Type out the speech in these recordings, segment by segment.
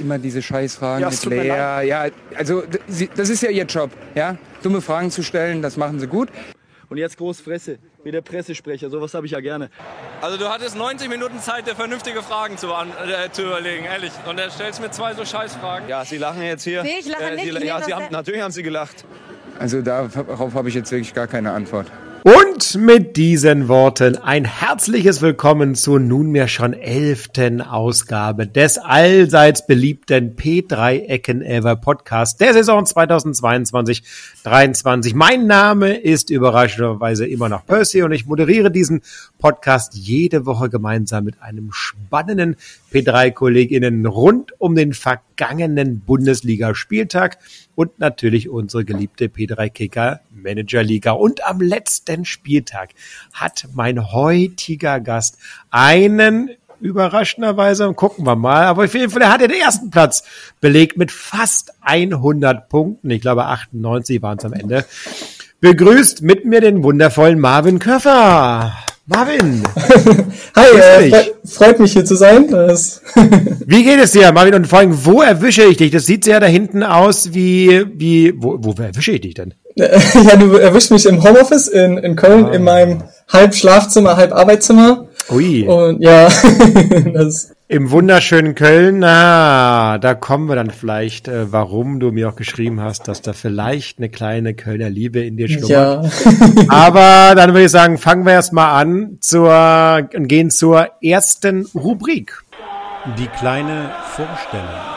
immer diese Scheißfragen Ja, mit Lea. Ja, also das ist ja ihr Job, ja? Dumme Fragen zu stellen, das machen sie gut. Und jetzt Großfresse, wie der Pressesprecher, sowas habe ich ja gerne. Also du hattest 90 Minuten Zeit, dir vernünftige Fragen zu, an, äh, zu überlegen, ehrlich. Und er stellst mir zwei so Scheißfragen. Ja, Sie lachen jetzt hier. Nee, ich lache nicht. Sie, Ich ja, Sie haben, natürlich haben Sie gelacht. Also darauf habe ich jetzt wirklich gar keine Antwort. Und mit diesen Worten ein herzliches Willkommen zur nunmehr schon elften Ausgabe des allseits beliebten P3 Ecken Ever Podcast der Saison 2022-23. Mein Name ist überraschenderweise immer noch Percy und ich moderiere diesen Podcast jede Woche gemeinsam mit einem spannenden P3-KollegInnen rund um den vergangenen Bundesligaspieltag und natürlich unsere geliebte P3 Kicker Manager Liga. Und am letzten Spieltag hat mein heutiger Gast einen überraschenderweise, gucken wir mal, aber auf jeden Fall, er hat den ersten Platz belegt mit fast 100 Punkten. Ich glaube 98 waren es am Ende. Begrüßt mit mir den wundervollen Marvin Köffer. Marvin, Hi, äh, fre freut mich hier zu sein. Wie geht es dir, Marvin? Und vor allem, wo erwische ich dich? Das sieht sehr da hinten aus wie, wie, wo, wo erwische ich dich denn? ja, du erwischt mich im Homeoffice in, in Köln in meinem halb Schlafzimmer, halb Arbeitszimmer. Ui. Und ja, das, Im wunderschönen Köln, na, da kommen wir dann vielleicht, äh, warum du mir auch geschrieben hast, dass da vielleicht eine kleine Kölner Liebe in dir schlummert. ja. Aber dann würde ich sagen, fangen wir erstmal an zur, und gehen zur ersten Rubrik. Die kleine Vorstellung.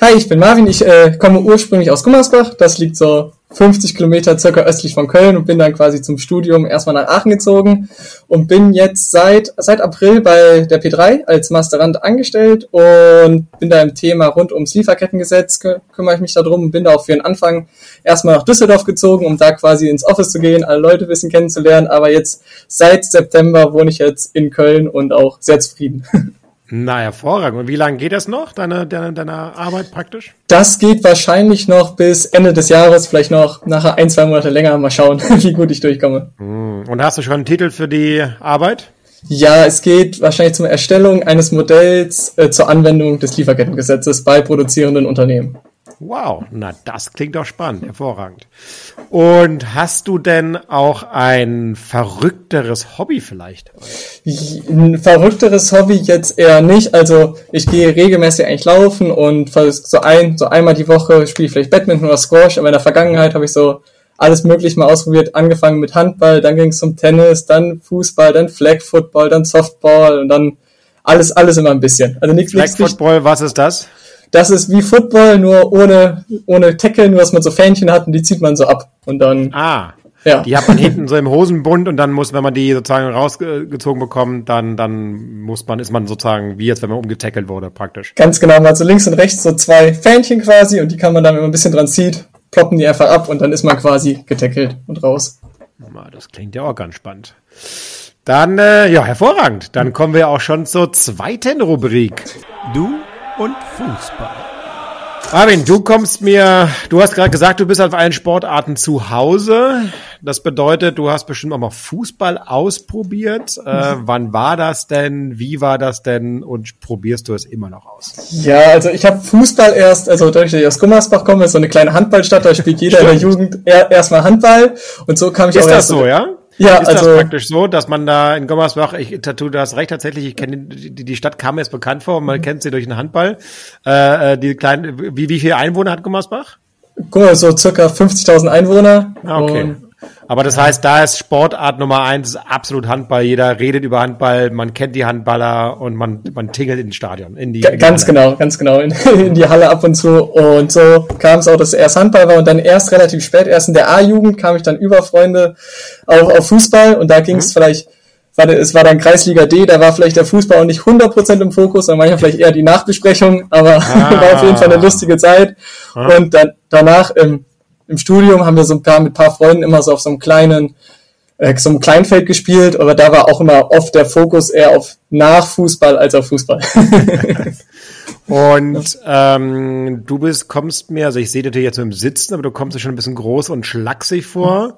Hi, ich bin Marvin. Ich äh, komme ursprünglich aus Gummersbach. Das liegt so 50 Kilometer circa östlich von Köln und bin dann quasi zum Studium erstmal nach Aachen gezogen und bin jetzt seit, seit April bei der P3 als Masterand angestellt und bin da im Thema rund ums Lieferkettengesetz, kü kümmere ich mich darum und bin da auch für den Anfang erstmal nach Düsseldorf gezogen, um da quasi ins Office zu gehen, alle Leute ein bisschen kennenzulernen, aber jetzt seit September wohne ich jetzt in Köln und auch sehr zufrieden. Na, hervorragend. Und wie lange geht das noch, deine, deine, deine Arbeit praktisch? Das geht wahrscheinlich noch bis Ende des Jahres, vielleicht noch nachher ein, zwei Monate länger. Mal schauen, wie gut ich durchkomme. Und hast du schon einen Titel für die Arbeit? Ja, es geht wahrscheinlich zum Erstellung eines Modells äh, zur Anwendung des Lieferkettengesetzes bei produzierenden Unternehmen. Wow, na das klingt doch spannend, hervorragend. Und hast du denn auch ein verrückteres Hobby vielleicht? Ein verrückteres Hobby jetzt eher nicht. Also ich gehe regelmäßig eigentlich laufen und so ein, so einmal die Woche spiele ich vielleicht Badminton oder Squash. Aber in der Vergangenheit habe ich so alles mögliche mal ausprobiert. Angefangen mit Handball, dann ging es zum Tennis, dann Fußball, dann Flag Football, dann Softball und dann alles, alles immer ein bisschen. Also nichts, Flag Football, was ist das? Das ist wie Football, nur ohne, ohne Tackle, nur dass man so Fähnchen hat und die zieht man so ab. Und dann, Ah, ja. die hat man hinten so im Hosenbund und dann muss, wenn man die sozusagen rausgezogen bekommt, dann, dann muss man, ist man sozusagen wie jetzt, wenn man umgetackelt wurde, praktisch. Ganz genau, man hat so links und rechts so zwei Fähnchen quasi und die kann man dann, wenn man ein bisschen dran zieht, ploppen die einfach ab und dann ist man quasi getackelt und raus. Das klingt ja auch ganz spannend. Dann, äh, ja, hervorragend. Dann kommen wir auch schon zur zweiten Rubrik. Du und Fußball. Marvin, du kommst mir, du hast gerade gesagt, du bist auf allen Sportarten zu Hause. Das bedeutet, du hast bestimmt auch mal Fußball ausprobiert. Äh, wann war das denn? Wie war das denn? Und probierst du es immer noch aus? Ja, also ich habe Fußball erst, also dadurch, dass ich aus Gummersbach komme, ist so eine kleine Handballstadt, da spielt jeder in der Jugend er, erstmal Handball und so kam ich Ist auch das erst so, ja? Ja, ist also- das praktisch so, dass man da in Gommersbach, ich Tattoo, du hast recht tatsächlich, ich kenne die, die Stadt kam mir jetzt bekannt vor, man kennt sie durch den Handball. Äh, äh, die kleinen, wie, wie viele Einwohner hat Gommersbach? Guck mal, so circa 50.000 Einwohner. Ah, okay. Und Aber das heißt, da ist Sportart Nummer eins absolut Handball. Jeder redet über Handball, man kennt die Handballer und man, man tingelt ins Stadion. In die, in Ganz Halle. genau, ganz genau. In, in die Halle ab und zu. Und so kam es auch, dass erst Handball war und dann erst relativ spät, erst in der A-Jugend kam ich dann über Freunde auf, auf Fußball und da ging Mhm. es vielleicht, war, es war dann Kreisliga D, da war vielleicht der Fußball auch nicht 100% im Fokus, sondern manchmal vielleicht eher die Nachbesprechung, aber war auf jeden Fall eine lustige Zeit. Und dann danach im, im Studium haben wir so ein paar mit ein paar Freunden immer so auf so einem kleinen äh, so einem Kleinfeld gespielt, aber da war auch immer oft der Fokus eher auf Nachfußball als auf Fußball. Und ähm, du bist, kommst mir, also ich sehe dich jetzt nur im Sitzen, aber du kommst dir schon ein bisschen groß und schlaksig vor.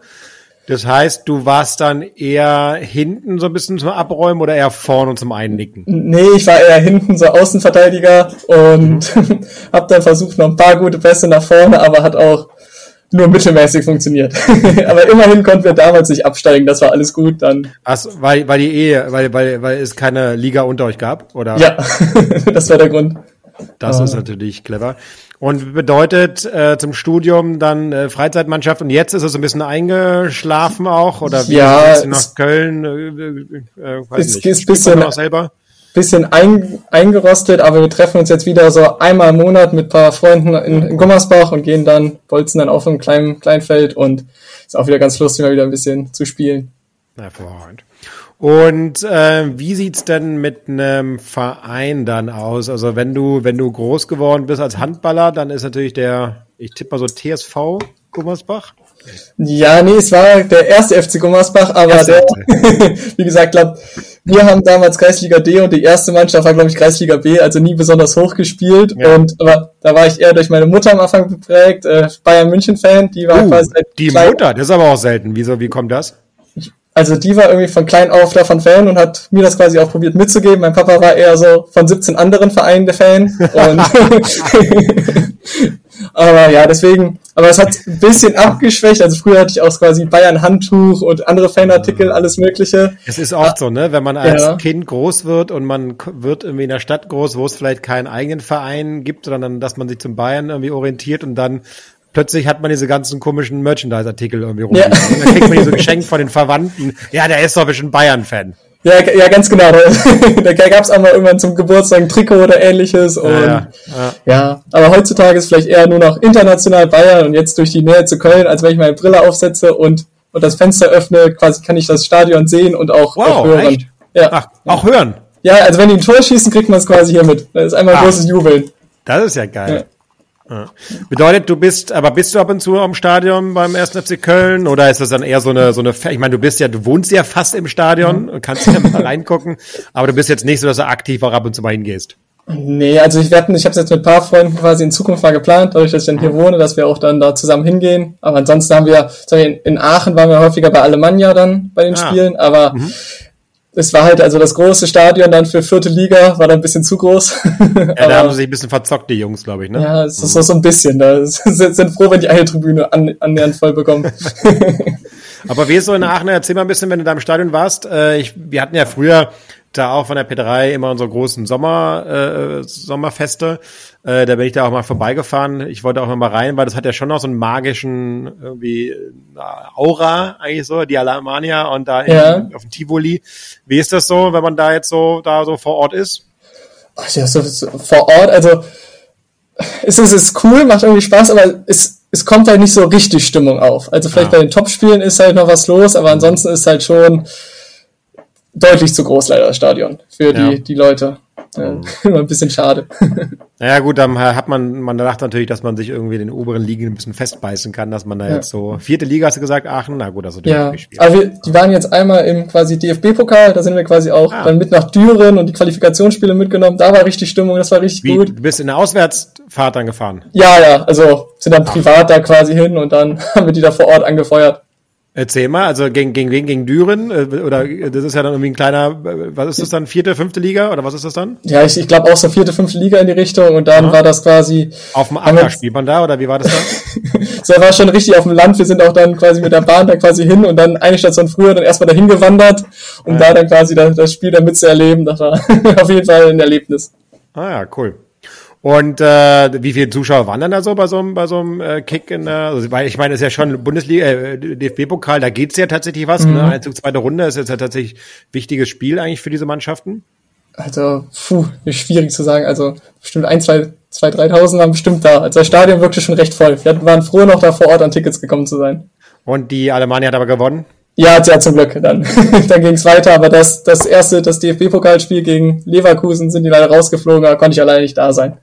Das heißt, du warst dann eher hinten so ein bisschen zum Abräumen oder eher vorne zum Einnicken? Nee, ich war eher hinten so Außenverteidiger und mhm. habe dann versucht noch ein paar gute Pässe nach vorne, aber hat auch nur mittelmäßig funktioniert. aber immerhin konnten wir damals nicht absteigen, das war alles gut dann. Ach, weil, weil die eh, weil, weil, weil es keine Liga unter euch gab, oder? Ja, das war der Grund. Das ah. ist natürlich clever. Und bedeutet äh, zum Studium dann äh, Freizeitmannschaft und jetzt ist es ein bisschen eingeschlafen auch oder wie ja, ist nach Köln? Äh, äh, weiß es nicht. ist bisschen auch selber? Bisschen ein, eingerostet, aber wir treffen uns jetzt wieder so einmal im Monat mit paar Freunden in, in Gummersbach und gehen dann, bolzen dann auf einem kleinen Kleinfeld und ist auch wieder ganz lustig, mal wieder ein bisschen zu spielen. Hervorragend. Und äh, wie sieht's denn mit einem Verein dann aus? Also wenn du, wenn du groß geworden bist als Handballer, dann ist natürlich der, ich tippe mal so TSV Gummersbach. Ja, nee, es war der erste FC Gummersbach, aber erste. der, wie gesagt, glaub, wir haben damals Kreisliga D und die erste Mannschaft war, glaube ich, Kreisliga B, also nie besonders hoch gespielt. Ja. Und aber da war ich eher durch meine Mutter am Anfang geprägt, äh, Bayern München-Fan, die war uh, quasi Die Mutter, das ist aber auch selten. Wieso, wie kommt das? Also die war irgendwie von klein auf davon Fan und hat mir das quasi auch probiert mitzugeben. Mein Papa war eher so von 17 anderen Vereinen der Fan. Und aber ja, deswegen, aber es hat ein bisschen abgeschwächt. Also früher hatte ich auch quasi Bayern Handtuch und andere Fanartikel, alles Mögliche. Es ist oft so, ne? Wenn man als ja. Kind groß wird und man wird irgendwie in der Stadt groß, wo es vielleicht keinen eigenen Verein gibt, sondern dass man sich zum Bayern irgendwie orientiert und dann plötzlich hat man diese ganzen komischen Merchandise-Artikel irgendwie rum. Ja. Und dann kriegt man die so geschenkt von den Verwandten. Ja, der ist doch bestimmt Bayern-Fan. Ja, ja, ganz genau. da gab es auch mal irgendwann zum Geburtstag ein Trikot oder ähnliches. Und ja, ja. ja, aber heutzutage ist vielleicht eher nur noch international Bayern und jetzt durch die Nähe zu Köln, als wenn ich meine Brille aufsetze und, und das Fenster öffne, quasi kann ich das Stadion sehen und auch, wow, auch hören. Echt? Ja. Ach, auch hören. Ja, also wenn die ein Tor schießen, kriegt man es quasi hier mit. Das ist einmal Ach, großes Jubeln. Das ist ja geil. Ja. Bedeutet, du bist, aber bist du ab und zu am Stadion beim 1. FC Köln oder ist das dann eher so eine, so eine, ich meine, du bist ja, du wohnst ja fast im Stadion und kannst ja mal reingucken, aber du bist jetzt nicht so, dass du aktiv auch ab und zu mal hingehst. Nee, also ich werde, ich habe es jetzt mit ein paar Freunden quasi in Zukunft mal geplant, dadurch, dass ich dann hier wohne, dass wir auch dann da zusammen hingehen. Aber ansonsten haben wir, in Aachen waren wir häufiger bei Alemannia dann bei den ah. Spielen, aber mhm es war halt also das große Stadion dann für vierte Liga, war dann ein bisschen zu groß. Ja, da haben sie sich ein bisschen verzockt, die Jungs, glaube ich, ne? Ja, es ist mhm. so ein bisschen. Da sind froh, wenn die eine Tribüne an, annähernd voll bekommen. Aber wie ist so in Aachen? Erzähl mal ein bisschen, wenn du da im Stadion warst. Äh, ich, wir hatten ja früher da auch von der P3 immer unsere großen Sommer, äh, Sommerfeste. Äh, da bin ich da auch mal vorbeigefahren. Ich wollte auch mal rein, weil das hat ja schon noch so einen magischen irgendwie Aura eigentlich so, die Alamania und da ja. in, auf dem Tivoli. Wie ist das so, wenn man da jetzt so da so vor Ort ist? Ach ja, so, so vor Ort, also es ist, es ist cool, macht irgendwie Spaß, aber es, es kommt halt nicht so richtig Stimmung auf. Also vielleicht ah. bei den Topspielen ist halt noch was los, aber ansonsten ist halt schon deutlich zu groß leider das Stadion für die, ja. die Leute. Mhm. immer ein bisschen schade. Naja gut, dann hat man, man dachte natürlich, dass man sich irgendwie den oberen Ligen ein bisschen festbeißen kann, dass man da ja. jetzt so, vierte Liga hast du gesagt, Aachen, na gut, also ja. Aber wir, die waren jetzt einmal im quasi DFB-Pokal, da sind wir quasi auch ah. dann mit nach Düren und die Qualifikationsspiele mitgenommen, da war richtig Stimmung, das war richtig Wie, gut. Du bist in der Auswärtsfahrt dann gefahren? Ja, ja, also sind dann privat da quasi hin und dann haben wir die da vor Ort angefeuert. Erzähl mal, also gegen, gegen wen? Gegen Düren? Äh, oder das ist ja dann irgendwie ein kleiner, äh, was ist das dann? Vierte, fünfte Liga? Oder was ist das dann? Ja, ich, ich glaube auch so vierte, fünfte Liga in die Richtung und dann Aha. war das quasi. Auf dem Acker spielt man da oder wie war das dann? so, war schon richtig auf dem Land. Wir sind auch dann quasi mit der Bahn da quasi hin und dann eine Station früher dann erstmal dahin gewandert, um ja. da dann quasi das, das Spiel dann mitzuerleben. Das war auf jeden Fall ein Erlebnis. Ah ja, cool. Und äh, wie viele Zuschauer waren dann da so bei so einem, bei so einem äh, Kick in der, also, weil ich meine, es ist ja schon Bundesliga, äh, DFB-Pokal, da geht's ja tatsächlich was, ne? mhm. ne? Einzug zweite Runde ist jetzt ja tatsächlich wichtiges Spiel eigentlich für diese Mannschaften. Also, puh, schwierig zu sagen. Also bestimmt ein, zwei, zwei, dreitausend waren bestimmt da. Also das Stadion wirkte schon recht voll. Wir waren froh, noch da vor Ort an Tickets gekommen zu sein. Und die Alemannia hat aber gewonnen? Ja, ja, zum Glück. Dann, dann ging es weiter, aber das, das erste, das DFB-Pokalspiel gegen Leverkusen sind die leider rausgeflogen, da konnte ich alleine nicht da sein.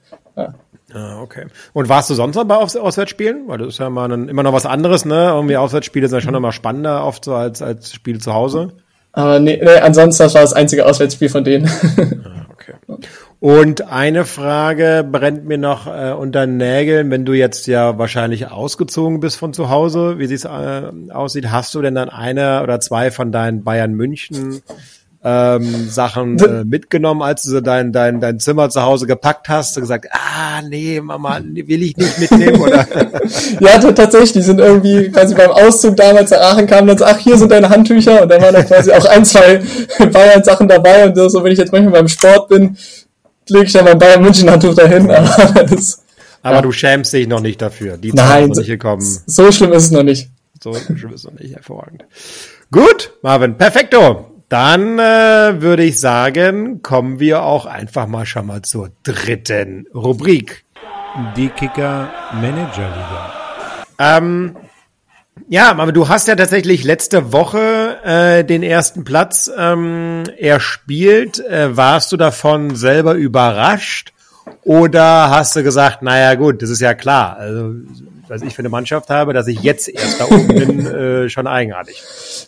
Ah, okay. Und warst du sonst noch bei Aus Auswärtsspielen? Weil das ist ja mal ein, immer noch was anderes, ne? Irgendwie Auswärtsspiele sind ja schon immer spannender oft so als, als Spiele zu Hause. Aber nee, nee, ansonsten das war das einzige Auswärtsspiel von denen. Ah, okay. Und eine Frage brennt mir noch äh, unter Nägeln, wenn du jetzt ja wahrscheinlich ausgezogen bist von zu Hause, wie es äh, aussieht, hast du denn dann eine oder zwei von deinen Bayern München ähm, Sachen äh, mitgenommen, als du so dein, dein, dein Zimmer zu Hause gepackt hast und gesagt, ah, nee, Mama, will ich nicht mitnehmen, oder? ja, tatsächlich, die sind irgendwie quasi beim Auszug damals nach Aachen kamen dann so, ach, hier sind deine Handtücher und dann waren da quasi auch ein, zwei Bayern-Sachen dabei und so, wenn ich jetzt manchmal beim Sport bin, lege ich dann mein Bayern München Handtuch dahin, aber das, Aber ja. du schämst dich noch nicht dafür. Die Nein, noch nicht gekommen. So schlimm ist es noch nicht. So schlimm ist es noch nicht. Hervorragend. Gut, Marvin. Perfekto. Dann äh, würde ich sagen, kommen wir auch einfach mal schon mal zur dritten Rubrik. Die Kicker Manager Liga. Ähm, ja, aber du hast ja tatsächlich letzte Woche äh, den ersten Platz ähm, erspielt. Äh, warst du davon selber überrascht? Oder hast du gesagt, naja gut, das ist ja klar. Also was ich für eine Mannschaft habe, dass ich jetzt erst da oben bin, äh, schon eigenartig.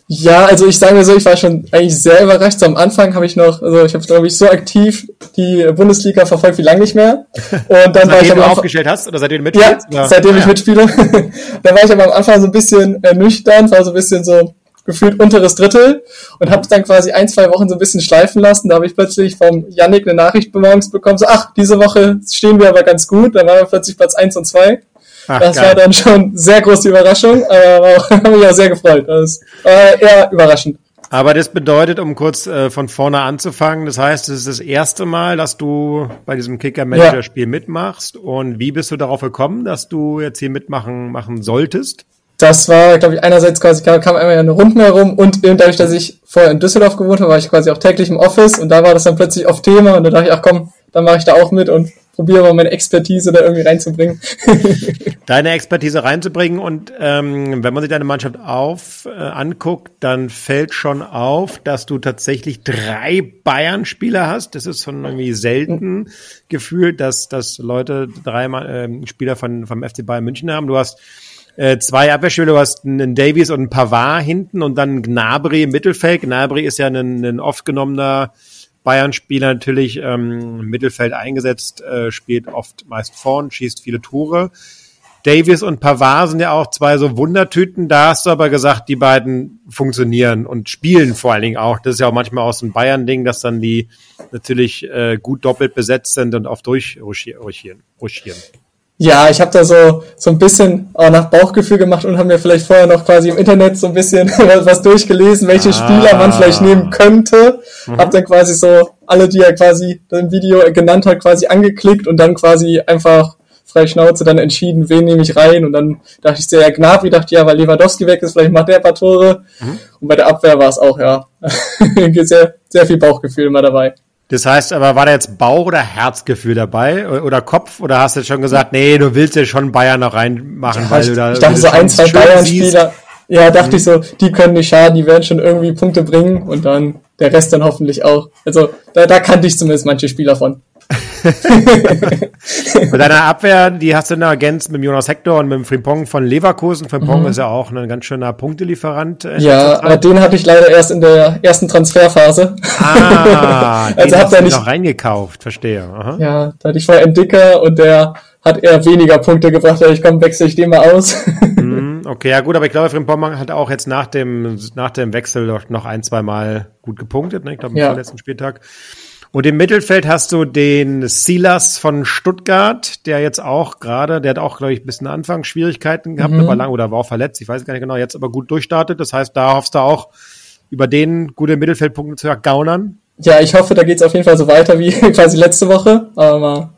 Ja, also ich sage mir so, ich war schon eigentlich sehr überrascht. So am Anfang habe ich noch, also ich habe glaube ich so aktiv die Bundesliga verfolgt wie lange nicht mehr. Und dann war ich am du aufgestellt hast oder seitdem du mitspielst? Ja, seitdem ah, ich ja. mitspiele. dann war ich aber am Anfang so ein bisschen ernüchternd, war so ein bisschen so gefühlt unteres Drittel und habe dann quasi ein, zwei Wochen so ein bisschen schleifen lassen. Da habe ich plötzlich vom Yannick eine Nachricht morgens bekommen, so ach, diese Woche stehen wir aber ganz gut. Dann waren wir plötzlich Platz eins und zwei. Ach, das geil. war dann schon sehr große Überraschung, aber habe mich auch sehr gefreut. Das war eher überraschend. Aber das bedeutet, um kurz äh, von vorne anzufangen, das heißt, es ist das erste Mal, dass du bei diesem Kicker-Manager-Spiel ja. mitmachst. Und wie bist du darauf gekommen, dass du jetzt hier mitmachen machen solltest? Das war, glaube ich, einerseits quasi kam, kam einmal eine Runde herum und eben dadurch, dass ich vorher in Düsseldorf gewohnt habe, war ich quasi auch täglich im Office und da war das dann plötzlich auf Thema und da dachte ich, ach komm, dann mache ich da auch mit und probiere mal meine Expertise da irgendwie reinzubringen. Deine Expertise reinzubringen und ähm, wenn man sich deine Mannschaft auf äh, anguckt, dann fällt schon auf, dass du tatsächlich drei Bayern-Spieler hast. Das ist schon irgendwie selten gefühlt, dass, dass Leute drei äh, Spieler von, vom FC Bayern München haben. Du hast äh, zwei Abwehrspieler, du hast einen Davies und einen Pavard hinten und dann Gnabry im Mittelfeld. Gnabry ist ja ein, ein oft genommener Bayern-Spieler natürlich ähm, im Mittelfeld eingesetzt, äh, spielt oft meist vorn, schießt viele Tore. Davis und Pavard sind ja auch zwei so Wundertüten. Da hast du aber gesagt, die beiden funktionieren und spielen vor allen Dingen auch. Das ist ja auch manchmal aus dem Bayern-Ding, dass dann die natürlich äh, gut doppelt besetzt sind und oft durchruschieren. Ja, ich habe da so so ein bisschen auch nach Bauchgefühl gemacht und haben mir vielleicht vorher noch quasi im Internet so ein bisschen was durchgelesen, welche ah. Spieler man vielleicht nehmen könnte. Mhm. Hab dann quasi so alle, die er quasi im Video genannt hat, quasi angeklickt und dann quasi einfach frei Schnauze dann entschieden, wen nehme ich rein. Und dann dachte ich sehr, ja, Gnabry dachte, ja, weil Lewandowski weg ist, vielleicht macht der ein paar Tore. Mhm. Und bei der Abwehr war es auch, ja, sehr, sehr viel Bauchgefühl immer dabei. Das heißt aber, war da jetzt Bauch- oder Herzgefühl dabei? Oder Kopf? Oder hast du jetzt schon gesagt, nee, du willst ja schon Bayern noch reinmachen, ja, weil du da. Ich dachte so ein, zwei Bayern-Spieler. Ja, dachte mhm. ich so, die können nicht schaden, die werden schon irgendwie Punkte bringen und dann der Rest dann hoffentlich auch. Also da, da kannte ich zumindest manche Spieler von. Bei deiner Abwehr, die hast du in der ergänzt mit Jonas Hector und mit dem Frimpong von Leverkusen. Frimpong mhm. ist ja auch ein ganz schöner Punktelieferant. Äh, ja, aber den hatte ich leider erst in der ersten Transferphase. Ah, also hast du nicht noch reingekauft, verstehe. Aha. Ja, da hatte ich vorher einen Dicker und der hat eher weniger Punkte gebracht, ich komm, wechsle ich den mal aus. Mhm, okay, ja gut, aber ich glaube, Frimpong hat auch jetzt nach dem, nach dem Wechsel noch ein, zwei Mal gut gepunktet, ne? ich glaube, am ja. letzten Spieltag. Und im Mittelfeld hast du den Silas von Stuttgart, der jetzt auch gerade, der hat auch, glaube ich, ein bisschen Anfangsschwierigkeiten gehabt, mhm. aber lang oder war auch verletzt, ich weiß gar nicht genau, jetzt aber gut durchstartet. Das heißt, da hoffst du auch, über den gute Mittelfeldpunkte zu ergaunern. Ja, ich hoffe, da geht's auf jeden Fall so weiter wie quasi letzte Woche, aber mal,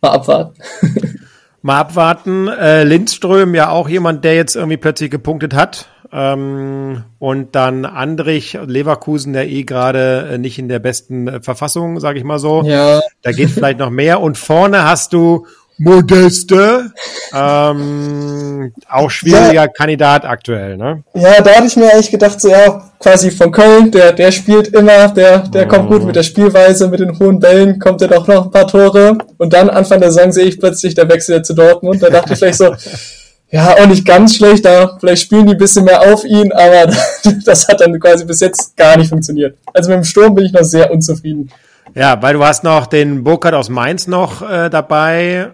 mal abwarten. mal abwarten. Äh, Lindström, ja auch jemand, der jetzt irgendwie plötzlich gepunktet hat. Ähm, und dann Andrich Leverkusen, der eh gerade äh, nicht in der besten äh, Verfassung, sage ich mal so. Ja. Da geht vielleicht noch mehr. Und vorne hast du Modeste, ähm, auch schwieriger ja. Kandidat aktuell, ne? Ja, da hatte ich mir eigentlich gedacht, so ja, quasi von Köln, der, der spielt immer, der, der oh. kommt gut mit der Spielweise, mit den hohen Bällen, kommt er doch noch ein paar Tore. Und dann Anfang der Saison sehe ich plötzlich, der wechselt zu Dortmund. Da dachte ich vielleicht so, ja, auch nicht ganz schlecht, da vielleicht spielen die ein bisschen mehr auf ihn, aber das hat dann quasi bis jetzt gar nicht funktioniert. Also mit dem Sturm bin ich noch sehr unzufrieden. Ja, weil du hast noch den Burkhardt aus Mainz noch äh, dabei.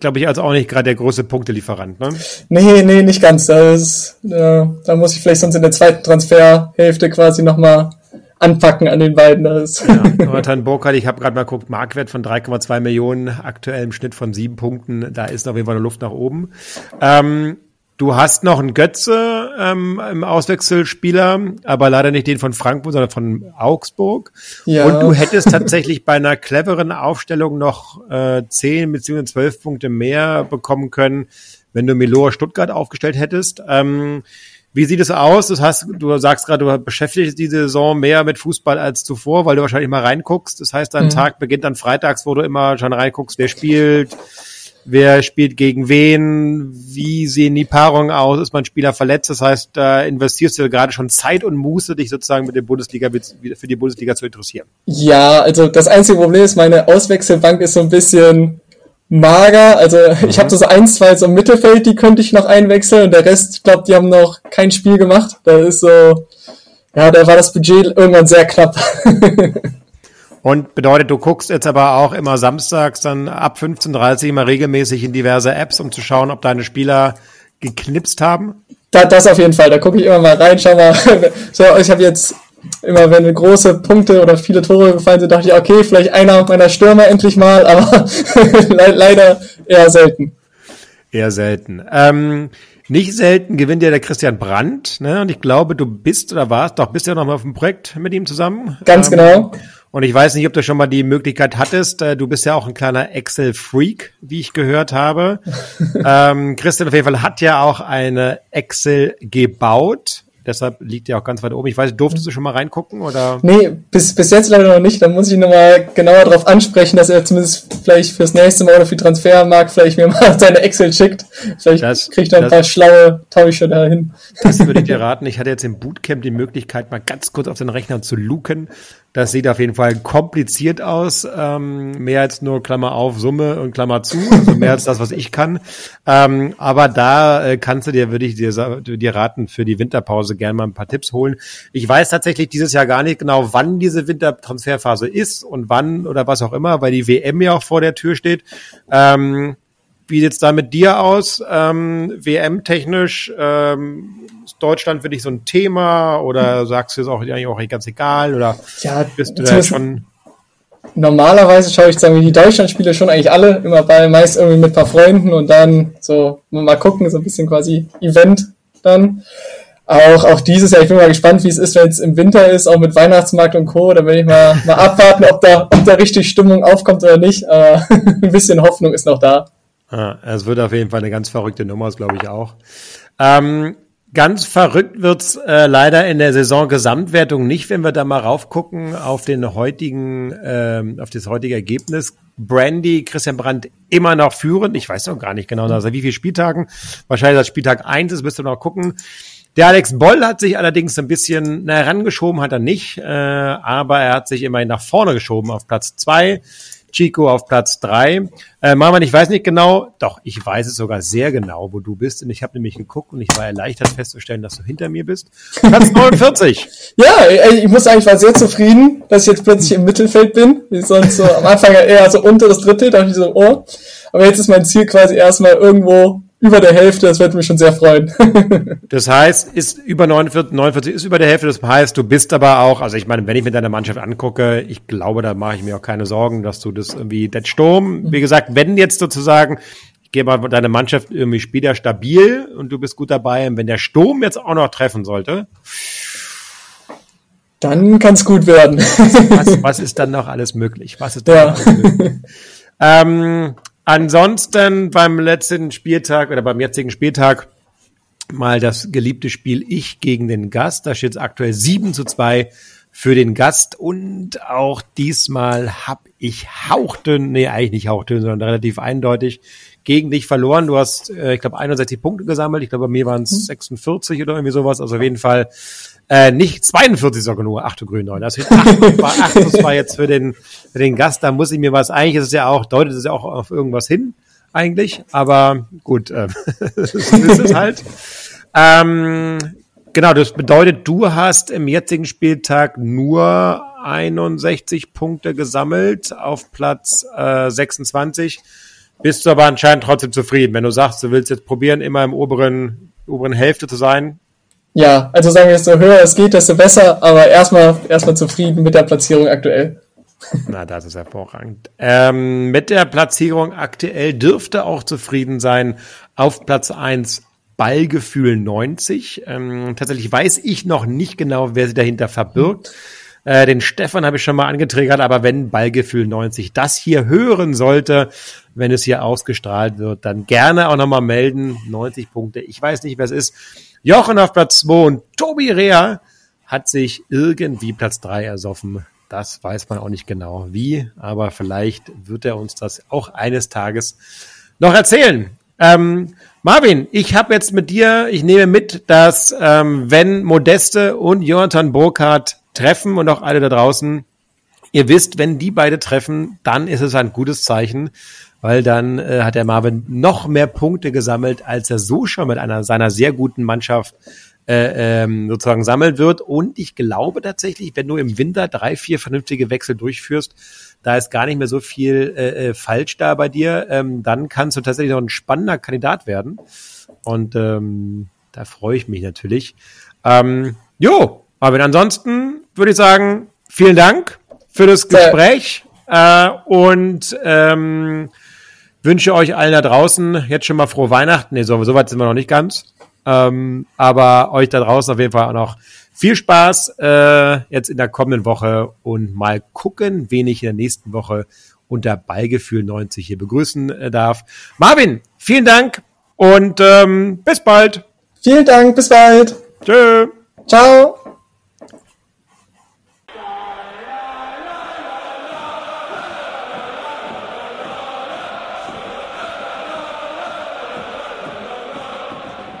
Glaube ich, also auch nicht gerade der große Punktelieferant, ne? Nee, nee, nicht ganz. Das, äh, da muss ich vielleicht sonst in der zweiten Transferhälfte quasi nochmal anpacken an den beiden. Das ja, Jonathan Burkhardt, ich habe gerade mal geguckt, Marktwert von 3,2 Millionen, aktuell im Schnitt von sieben Punkten. Da ist auf jeden Fall eine Luft nach oben. Ähm, Du hast noch einen Götze ähm, im Auswechselspieler, aber leider nicht den von Frankfurt, sondern von Augsburg. Ja. Und du hättest tatsächlich bei einer cleveren Aufstellung noch äh, 10 bzw. 12 Punkte mehr bekommen können, wenn du Milor Stuttgart aufgestellt hättest. Ähm, wie sieht es aus? Das heißt, du sagst gerade, du beschäftigst die Saison mehr mit Fußball als zuvor, weil du wahrscheinlich mal reinguckst. Das heißt, dein mhm. Tag beginnt dann freitags, wo du immer schon reinguckst, wer spielt, wer spielt gegen wen, wie sehen die Paarungen aus, ist mein Spieler verletzt, das heißt, da investierst du gerade schon Zeit und Muße, dich sozusagen mit der Bundesliga für die Bundesliga zu interessieren. Ja, also das einzige Problem ist, meine Auswechselbank ist so ein bisschen mager, also mhm. ich habe so ein, zwei so im Mittelfeld, die könnte ich noch einwechseln und der Rest, ich glaube, die haben noch kein Spiel gemacht, da ist so, ja, da war das Budget irgendwann sehr knapp. Und bedeutet, du guckst jetzt aber auch immer samstags dann ab 15.30 Uhr immer regelmäßig in diverse Apps, um zu schauen, ob deine Spieler geknipst haben? Da, das auf jeden Fall. Da gucke ich immer mal rein, schau mal. so, ich habe jetzt immer, wenn große Punkte oder viele Tore gefallen sind, dachte ich, okay, vielleicht einer meiner Stürmer endlich mal, aber leider eher selten. Eher selten. Ähm, nicht selten gewinnt ja der Christian Brandt, ne? Und ich glaube, du bist oder warst, doch bist ja noch mal auf dem Projekt mit ihm zusammen. Ganz ähm, genau. Und ich weiß nicht, ob du schon mal die Möglichkeit hattest. Äh, du bist ja auch ein kleiner Excel-Freak, wie ich gehört habe. ähm, Christian auf jeden Fall hat ja auch eine Excel gebaut. Deshalb liegt ja auch ganz weit oben. Ich weiß, durftest du schon mal reingucken oder? Nee, bis, bis jetzt leider noch nicht. Da muss ich nochmal genauer darauf ansprechen, dass er zumindest vielleicht fürs nächste Mal oder für Transfermarkt vielleicht mir mal seine Excel schickt. Vielleicht das, kriegt er ein das, paar schlaue Täusche dahin. Das würde ich dir raten. Ich hatte jetzt im Bootcamp die Möglichkeit, mal ganz kurz auf den Rechner zu luken das sieht auf jeden Fall kompliziert aus. Ähm, mehr als nur Klammer auf, Summe und Klammer zu. Also mehr als das, was ich kann. Ähm, aber da äh, kannst du dir, würde ich dir, dir raten, für die Winterpause gerne mal ein paar Tipps holen. Ich weiß tatsächlich dieses Jahr gar nicht genau, wann diese Wintertransferphase ist und wann oder was auch immer, weil die WM ja auch vor der Tür steht. Ähm, wie sieht's da mit dir aus? Ähm, WM-technisch ähm, Deutschland für dich so ein Thema oder sagst du es auch eigentlich auch ganz egal oder ja, bist du da schon? Normalerweise schaue ich sagen wir die Deutschlandspiele schon eigentlich alle immer bei, meist irgendwie mit ein paar Freunden und dann so mal gucken, so ein bisschen quasi Event dann. Auch, auch dieses Jahr, ich bin mal gespannt, wie es ist, wenn es im Winter ist, auch mit Weihnachtsmarkt und Co. Da will ich mal, mal abwarten, ob da, ob da richtig Stimmung aufkommt oder nicht. Aber ein bisschen Hoffnung ist noch da. Es wird auf jeden Fall eine ganz verrückte Nummer, glaube ich auch. Ähm, ganz verrückt wird's äh, leider in der Saison-Gesamtwertung nicht, wenn wir da mal raufgucken auf den heutigen, ähm, auf das heutige Ergebnis. Brandy, Christian Brandt immer noch führend. Ich weiß noch gar nicht genau, also wie viele Spieltagen. Wahrscheinlich das Spieltag eins ist, müsst ihr noch gucken. Der Alex Boll hat sich allerdings ein bisschen na, herangeschoben, hat er nicht, äh, aber er hat sich immerhin nach vorne geschoben auf Platz zwei. Chico auf Platz drei. Äh, Marman, ich weiß nicht genau, doch, ich weiß es sogar sehr genau, wo du bist. Und ich habe nämlich geguckt und ich war erleichtert festzustellen, dass du hinter mir bist. Platz 49. ja, ich muss sagen, ich war sehr zufrieden, dass ich jetzt plötzlich im Mittelfeld bin. Wie sonst so am Anfang eher so unteres Drittel, dachte ich so, oh. Aber jetzt ist mein Ziel quasi erstmal irgendwo über der Hälfte, das würde mich schon sehr freuen. das heißt, ist über 49, 49 ist über der Hälfte, das heißt, du bist aber auch, also ich meine, wenn ich mir deine Mannschaft angucke, ich glaube, da mache ich mir auch keine Sorgen, dass du das irgendwie, der Sturm, wie gesagt, wenn jetzt sozusagen, ich gehe mal, deine Mannschaft irgendwie spielt ja stabil und du bist gut dabei, und wenn der Sturm jetzt auch noch treffen sollte, dann kann es gut werden. was, was, ist dann noch alles möglich? Was ist dann ja. alles möglich? ähm, Ansonsten beim letzten Spieltag oder beim jetzigen Spieltag mal das geliebte Spiel Ich gegen den Gast. Da steht es aktuell 7 zu 2 für den Gast und auch diesmal habe ich hauchdünn, nee, eigentlich nicht hauchdünn, sondern relativ eindeutig gegen dich verloren. Du hast, äh, ich glaube, 61 Punkte gesammelt. Ich glaube, bei mir waren es 46 oder irgendwie sowas. Also auf jeden Fall äh, nicht 42 sogar nur, ach du grün neun. Das ist 8 war jetzt für den, für den Gast, da muss ich mir was, eigentlich ist es ja auch, deutet es ja auch auf irgendwas hin, eigentlich, aber gut, äh, das ist es halt. Ähm, genau, das bedeutet, du hast im jetzigen Spieltag nur 61 Punkte gesammelt auf Platz äh, 26. Bist du aber anscheinend trotzdem zufrieden, wenn du sagst, du willst jetzt probieren, immer im oberen, oberen Hälfte zu sein. Ja, also sagen wir, desto höher es geht, desto besser, aber erstmal erstmal zufrieden mit der Platzierung aktuell. Na, das ist hervorragend. Ähm, mit der Platzierung aktuell dürfte auch zufrieden sein auf Platz eins Ballgefühl 90. Ähm, tatsächlich weiß ich noch nicht genau, wer sich dahinter verbirgt. Äh, den Stefan habe ich schon mal angetriggert, aber wenn Ballgefühl 90 das hier hören sollte, wenn es hier ausgestrahlt wird, dann gerne auch nochmal melden. 90 Punkte. Ich weiß nicht, wer es ist. Jochen auf Platz 2 und Tobi Rea hat sich irgendwie Platz 3 ersoffen. Das weiß man auch nicht genau wie, aber vielleicht wird er uns das auch eines Tages noch erzählen. Ähm, Marvin, ich habe jetzt mit dir, ich nehme mit, dass ähm, wenn Modeste und Jonathan Burkhardt treffen und auch alle da draußen, ihr wisst, wenn die beide treffen, dann ist es ein gutes Zeichen, weil dann äh, hat der Marvin noch mehr Punkte gesammelt, als er so schon mit einer seiner sehr guten Mannschaft äh, ähm, sozusagen sammeln wird. Und ich glaube tatsächlich, wenn du im Winter drei, vier vernünftige Wechsel durchführst, da ist gar nicht mehr so viel äh, äh, falsch da bei dir, ähm, dann kannst du tatsächlich noch ein spannender Kandidat werden. Und ähm, da freue ich mich natürlich. Ähm, jo, aber ansonsten würde ich sagen, vielen Dank für das Gespräch äh, und ähm, wünsche euch allen da draußen jetzt schon mal frohe Weihnachten. Nee, so, so weit sind wir noch nicht ganz. Ähm, aber euch da draußen auf jeden Fall auch noch viel Spaß äh, jetzt in der kommenden Woche und mal gucken, wen ich in der nächsten Woche unter Ballgefühl 90 hier begrüßen äh, darf. Marvin, vielen Dank und ähm, bis bald. Vielen Dank, bis bald. Tschö. Ciao.